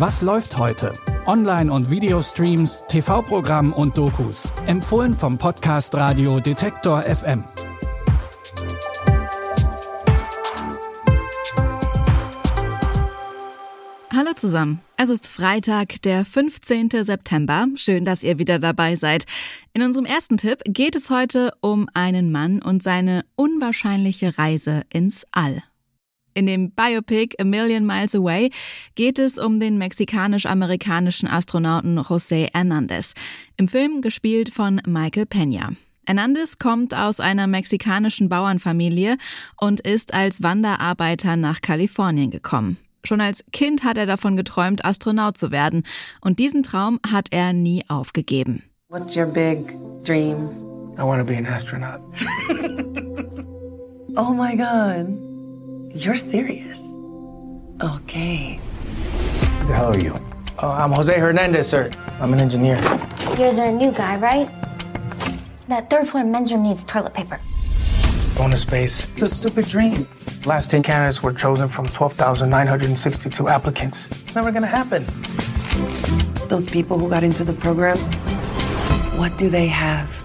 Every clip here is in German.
Was läuft heute? Online- und Videostreams, TV-Programm und Dokus. Empfohlen vom Podcast Radio Detektor FM. Hallo zusammen. Es ist Freitag, der 15. September. Schön, dass ihr wieder dabei seid. In unserem ersten Tipp geht es heute um einen Mann und seine unwahrscheinliche Reise ins All. In dem Biopic A Million Miles Away geht es um den mexikanisch-amerikanischen Astronauten José Hernández. Im Film gespielt von Michael Peña. Hernandez kommt aus einer mexikanischen Bauernfamilie und ist als Wanderarbeiter nach Kalifornien gekommen. Schon als Kind hat er davon geträumt, Astronaut zu werden. Und diesen Traum hat er nie aufgegeben. What's your big dream? I want to be an astronaut. oh my God. You're serious? Okay. Who the hell are you? Uh, I'm Jose Hernandez, sir. I'm an engineer. You're the new guy, right? That third floor men's room needs toilet paper. Going to space. It's a stupid dream. Last 10 candidates were chosen from 12,962 applicants. It's never going to happen. Those people who got into the program, what do they have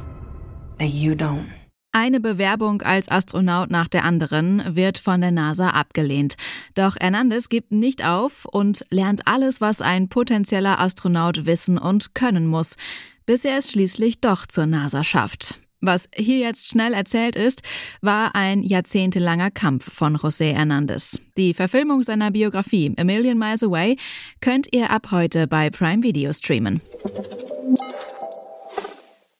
that you don't? Eine Bewerbung als Astronaut nach der anderen wird von der NASA abgelehnt. Doch Hernandez gibt nicht auf und lernt alles, was ein potenzieller Astronaut wissen und können muss, bis er es schließlich doch zur NASA schafft. Was hier jetzt schnell erzählt ist, war ein jahrzehntelanger Kampf von José Hernandez. Die Verfilmung seiner Biografie A Million Miles Away könnt ihr ab heute bei Prime Video streamen.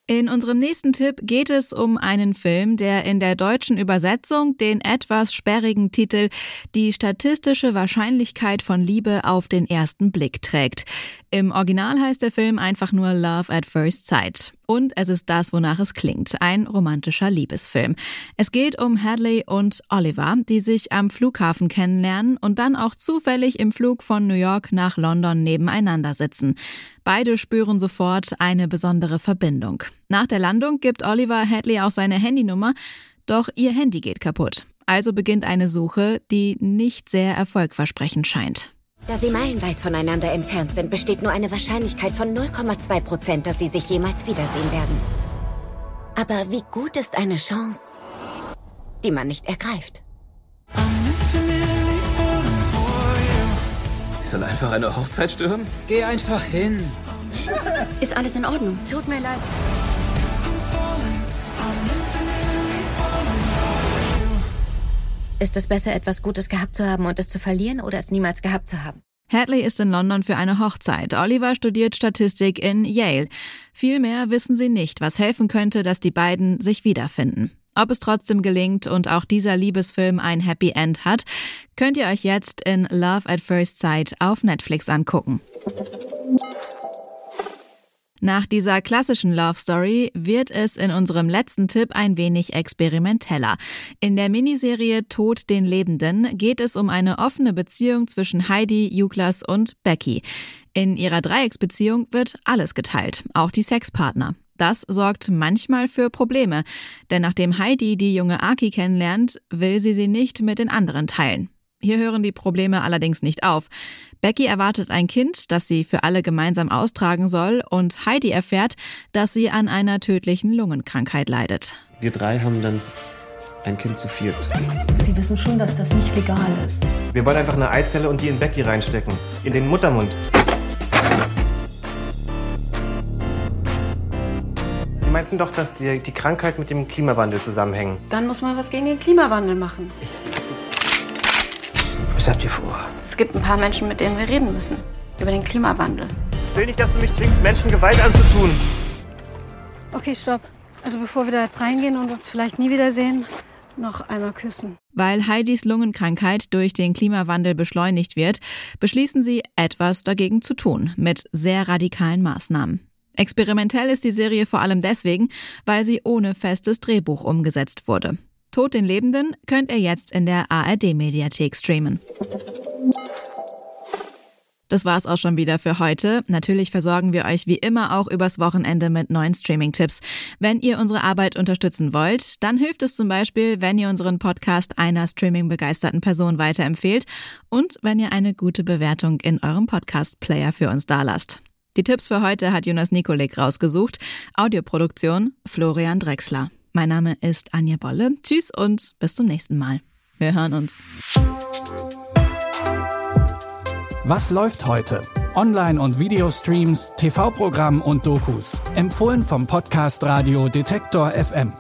In unserem nächsten Tipp geht es um einen Film, der in der deutschen Übersetzung den etwas sperrigen Titel Die statistische Wahrscheinlichkeit von Liebe auf den ersten Blick trägt. Im Original heißt der Film einfach nur Love at First Sight. Und es ist das, wonach es klingt, ein romantischer Liebesfilm. Es geht um Hadley und Oliver, die sich am Flughafen kennenlernen und dann auch zufällig im Flug von New York nach London nebeneinander sitzen. Beide spüren sofort eine besondere Verbindung. Nach der Landung gibt Oliver Hadley auch seine Handynummer, doch ihr Handy geht kaputt. Also beginnt eine Suche, die nicht sehr erfolgversprechend scheint. Da sie meilenweit voneinander entfernt sind, besteht nur eine Wahrscheinlichkeit von 0,2 Prozent, dass sie sich jemals wiedersehen werden. Aber wie gut ist eine Chance, die man nicht ergreift? Ich soll einfach eine Hochzeit stürmen? Geh einfach hin. Ist alles in Ordnung? Tut mir leid. Ist es besser, etwas Gutes gehabt zu haben und es zu verlieren oder es niemals gehabt zu haben? Hadley ist in London für eine Hochzeit. Oliver studiert Statistik in Yale. Viel mehr wissen sie nicht, was helfen könnte, dass die beiden sich wiederfinden. Ob es trotzdem gelingt und auch dieser Liebesfilm ein Happy End hat, könnt ihr euch jetzt in Love at First Sight auf Netflix angucken. Nach dieser klassischen Love Story wird es in unserem letzten Tipp ein wenig experimenteller. In der Miniserie Tod den Lebenden geht es um eine offene Beziehung zwischen Heidi, Juklas und Becky. In ihrer Dreiecksbeziehung wird alles geteilt, auch die Sexpartner. Das sorgt manchmal für Probleme, denn nachdem Heidi die junge Aki kennenlernt, will sie sie nicht mit den anderen teilen. Hier hören die Probleme allerdings nicht auf. Becky erwartet ein Kind, das sie für alle gemeinsam austragen soll, und Heidi erfährt, dass sie an einer tödlichen Lungenkrankheit leidet. Wir drei haben dann ein Kind zu viert. Sie wissen schon, dass das nicht legal ist. Wir wollen einfach eine Eizelle und die in Becky reinstecken. In den Muttermund. Sie meinten doch, dass die, die Krankheit mit dem Klimawandel zusammenhängen. Dann muss man was gegen den Klimawandel machen. Was habt ihr vor? Es gibt ein paar Menschen, mit denen wir reden müssen. Über den Klimawandel. Ich will nicht, dass du mich zwingst, Menschen Gewalt anzutun. Okay, stopp. Also bevor wir da jetzt reingehen und uns vielleicht nie wiedersehen, noch einmal küssen. Weil Heidis Lungenkrankheit durch den Klimawandel beschleunigt wird, beschließen sie, etwas dagegen zu tun, mit sehr radikalen Maßnahmen. Experimentell ist die Serie vor allem deswegen, weil sie ohne festes Drehbuch umgesetzt wurde. Tod den Lebenden könnt ihr jetzt in der ARD-Mediathek streamen. Das war's auch schon wieder für heute. Natürlich versorgen wir euch wie immer auch übers Wochenende mit neuen Streaming-Tipps. Wenn ihr unsere Arbeit unterstützen wollt, dann hilft es zum Beispiel, wenn ihr unseren Podcast einer Streaming-begeisterten Person weiterempfehlt und wenn ihr eine gute Bewertung in eurem Podcast-Player für uns dalasst. Die Tipps für heute hat Jonas Nikolik rausgesucht. Audioproduktion Florian Drexler. Mein Name ist Anja Bolle. Tschüss und bis zum nächsten Mal. Wir hören uns. Was läuft heute? Online- und Videostreams, TV-Programm und Dokus. Empfohlen vom Podcast Radio Detektor FM.